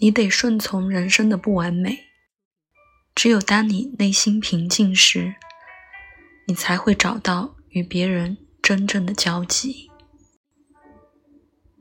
你得顺从人生的不完美。只有当你内心平静时你才会找到与别人真正的交集。